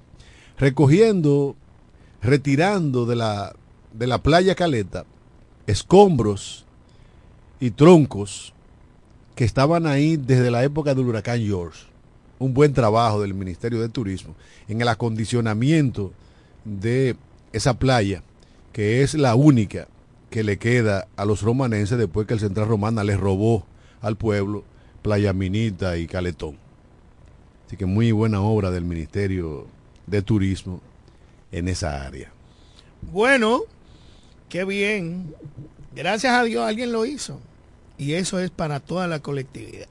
recogiendo, retirando de la, de la playa Caleta escombros y troncos que estaban ahí desde la época del huracán George. Un buen trabajo del Ministerio de Turismo en el acondicionamiento de esa playa, que es la única que le queda a los romanenses después que el Central Romana les robó al pueblo Playa Minita y Caletón. Así que muy buena obra del Ministerio de Turismo en esa área. Bueno, Qué bien. Gracias a Dios alguien lo hizo. Y eso es para toda la colectividad.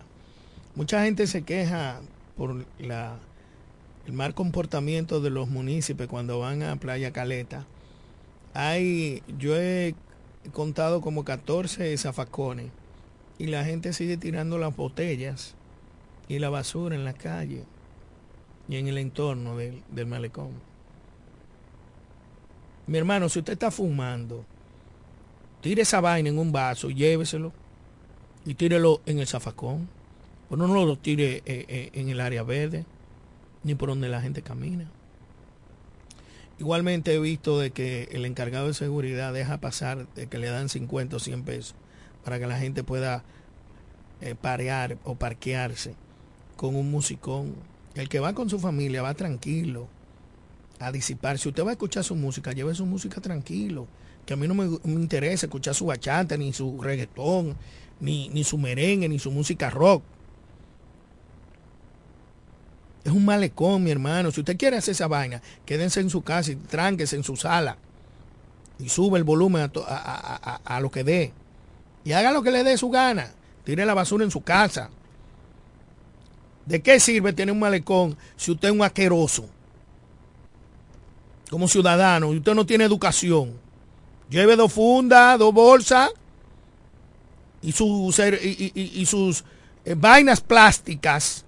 Mucha gente se queja por la, el mal comportamiento de los municipios cuando van a Playa Caleta. Hay, yo he contado como 14 zafacones y la gente sigue tirando las botellas y la basura en la calle y en el entorno del, del malecón. Mi hermano, si usted está fumando, tire esa vaina en un vaso, lléveselo y tírelo en el zafacón. Pues no lo tire eh, eh, en el área verde, ni por donde la gente camina. Igualmente he visto de que el encargado de seguridad deja pasar de que le dan 50 o 100 pesos para que la gente pueda eh, parear o parquearse con un musicón. El que va con su familia va tranquilo a disipar. Si usted va a escuchar su música, lleve su música tranquilo. Que a mí no me, me interesa escuchar su bachata, ni su reggaetón, ni, ni su merengue, ni su música rock. Es un malecón, mi hermano. Si usted quiere hacer esa vaina, quédense en su casa y tránquese en su sala. Y sube el volumen a, lo que dé. Y haga lo que le dé su gana. Tire la basura en su casa. ¿De qué sirve tener un malecón si usted es un asqueroso? Como ciudadano, y usted no tiene educación. Lleve dos fundas, dos bolsas y, sus y sus eh, vainas plásticas.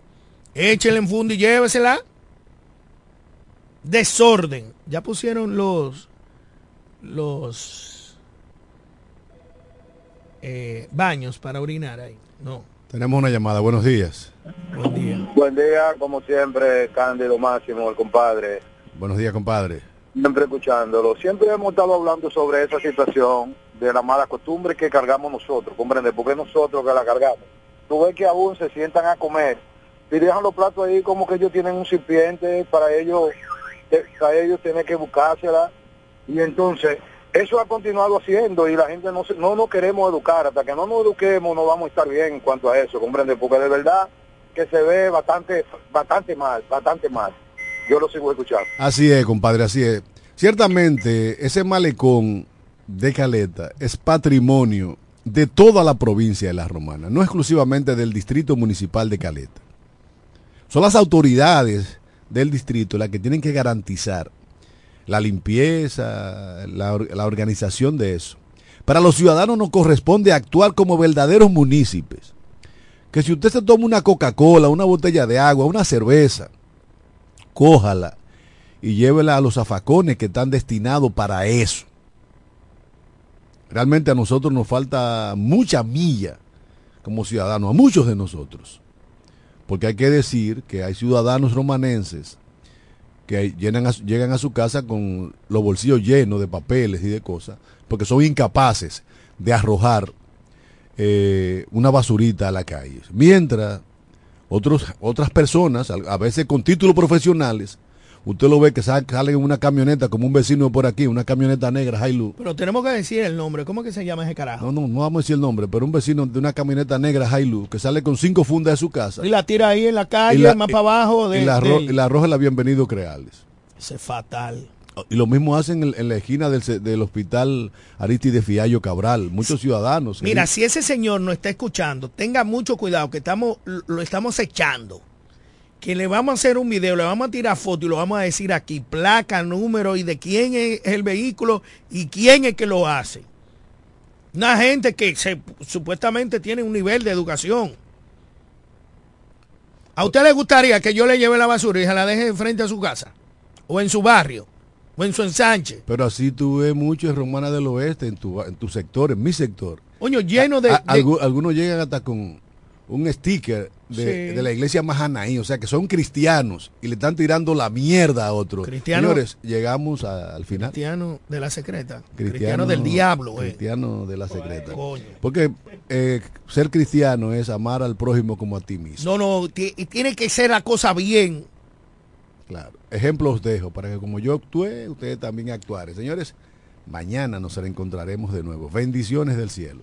Échele en funda y llévesela. Desorden. Ya pusieron los los eh, baños para orinar ahí. No. Tenemos una llamada. Buenos días. Buen día. Buen día, como siempre, Cándido Máximo, el compadre. Buenos días, compadre. Siempre escuchándolo. Siempre hemos estado hablando sobre esa situación de la mala costumbre que cargamos nosotros, comprende, porque es nosotros que la cargamos. Tú ves que aún se sientan a comer y dejan los platos ahí como que ellos tienen un recipiente para ellos, para ellos tener que buscársela. Y entonces, eso ha continuado haciendo y la gente no, no nos queremos educar. Hasta que no nos eduquemos no vamos a estar bien en cuanto a eso, comprende, porque de verdad que se ve bastante, bastante mal, bastante mal. Yo lo sigo escuchando. Así es, compadre, así es. Ciertamente, ese malecón de Caleta es patrimonio de toda la provincia de La Romana, no exclusivamente del distrito municipal de Caleta. Son las autoridades del distrito las que tienen que garantizar la limpieza, la, la organización de eso. Para los ciudadanos nos corresponde actuar como verdaderos municipios. Que si usted se toma una Coca-Cola, una botella de agua, una cerveza, cójala y llévela a los zafacones que están destinados para eso. Realmente a nosotros nos falta mucha milla como ciudadanos, a muchos de nosotros. Porque hay que decir que hay ciudadanos romanenses que llenan llegan a su casa con los bolsillos llenos de papeles y de cosas, porque son incapaces de arrojar eh, una basurita a la calle. Mientras otros, otras personas, a veces con títulos profesionales, usted lo ve que sal- salen en una camioneta, como un vecino por aquí, una camioneta negra, Hilux. Pero tenemos que decir el nombre. ¿Cómo que se llama ese carajo? No, no, no vamos a decir el nombre, pero un vecino de una camioneta negra Hilux que sale con cinco fundas de su casa. Y la tira ahí en la calle, Y la- más para abajo. De, y, la del- y la arroja la bienvenido Creales. Ese es fatal. Y lo mismo hacen en, en la esquina del, del hospital Aristide Fiallo Cabral. Muchos ciudadanos. Mira, ¿eh? si ese señor no está escuchando, tenga mucho cuidado, que estamos, lo estamos echando. Que le vamos a hacer un video, le vamos a tirar foto y lo vamos a decir aquí, placa, número y de quién es el vehículo y quién es que lo hace. Una gente que se, supuestamente tiene un nivel de educación. ¿A usted le gustaría que yo le lleve la basura y se la deje frente a su casa? ¿O en su barrio? ¿O en su ensanche? Pero así tú ves mucho en Romana del Oeste, en tu, en tu sector, en mi sector. Coño, lleno de... A- de- algu- algunos llegan hasta con un sticker de, Sí. de la iglesia Mahanaí, o sea que son cristianos y le están tirando la mierda a otros. Cristiano- Señores, llegamos a- al final. cristiano de la secreta. Cristiano, del diablo, eh. Cristiano de la secreta. Coño. Porque eh, ser cristiano es amar al prójimo como a ti mismo. No, no, tiene que ser la cosa bien. Claro. Ejemplos os dejo para que como yo actué, ustedes también actuaren. Señores, mañana nos reencontraremos de nuevo. Bendiciones del cielo.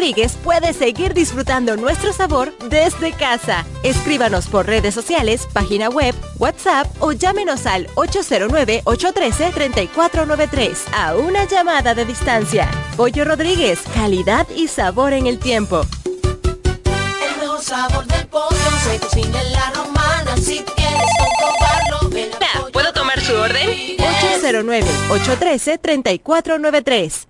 Rodríguez puedes seguir disfrutando nuestro sabor desde casa. Escríbanos por redes sociales, página web, WhatsApp o llámenos al 809-813-3493 a una llamada de distancia. Pollo Rodríguez, calidad y sabor en el tiempo. El mejor sabor del pollo se cocina en la romana. Si quieres comprobarlo, ven a ¿Puedo tomar su orden? Rodríguez. 809-813-3493.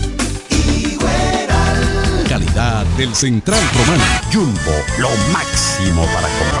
Calidad del Central Romano. Jumbo, lo máximo para comprar.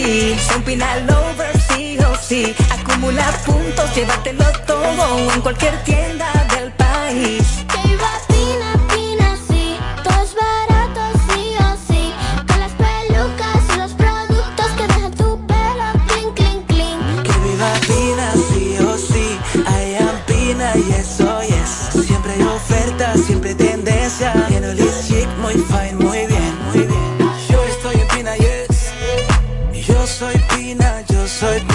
sí. Son Pina Lovers, sí o sí. Acumula puntos, llévatelo todo en cualquier tienda del país. Soy